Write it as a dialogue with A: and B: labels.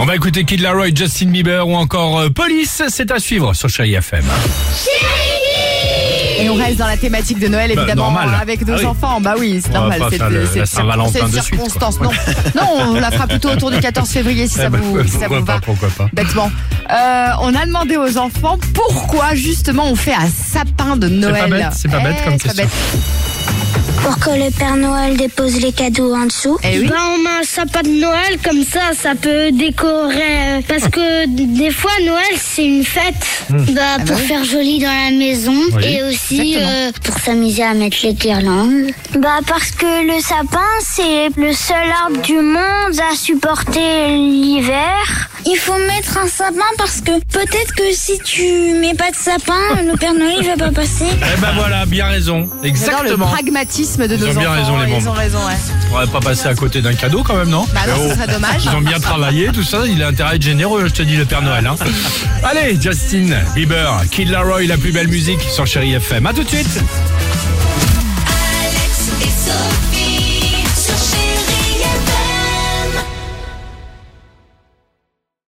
A: On va écouter Kid Laroi, Justin Bieber ou encore euh, Police. C'est à suivre sur Chérie FM.
B: Et on reste dans la thématique de Noël,
A: Bah,
B: évidemment,
A: normal.
B: avec nos
A: Ah oui.
B: enfants. Bah oui, c'est
A: On va
B: normal.
A: pas
B: C'est
A: faire le-
B: c'est-
A: la
B: c'est-
A: Saint-Valentin
B: c'est
A: de suite, quoi.
B: circonstance. Non. non, on la fera plutôt autour du 14 février si ça
A: Eh ben,
B: vous, si ça
A: pourquoi
B: vous
A: pas,
B: va.
A: pourquoi pas.
B: Bêtement. Euh, on a demandé aux enfants pourquoi justement on fait un sapin de Noël.
A: bête, c'est pas bête
B: Eh,
A: comme
B: c'est pas
A: question.
C: Pour que le Père Noël dépose les cadeaux en dessous.
B: Eh oui.
D: Bah, on met un sapin de Noël, comme ça, ça peut décorer. euh, Parce que des fois, Noël, c'est une fête. Bah,
B: bah
D: pour
B: oui.
D: faire joli dans la maison.
A: Oui.
D: Et aussi
B: Exactement.
D: euh, pour s'amuser à mettre les guirlandes.
C: Bah parce que le sapin, c'est le seul arbre du monde à supporter l'hiver.
E: Il faut mettre un sapin parce que peut-être que si tu mets pas de sapin, le Père Noël il va pas passer.
A: Eh ben voilà, bien raison.
B: J'adore le
A: Exactement.
B: De
A: Ils
B: nos
A: ont bien
B: enfants.
A: raison, les
B: Ils ont raison, ouais.
A: On va pas passer à côté d'un cadeau quand même, non
B: Bah non, ce
A: oh.
B: serait dommage.
A: Ils ont bien travaillé, tout ça. Il a intérêt à être généreux, je te dis, le Père Noël. Hein. Allez, Justin Bieber, Kid Laroi, la plus belle musique sur Chérie FM. À tout de suite.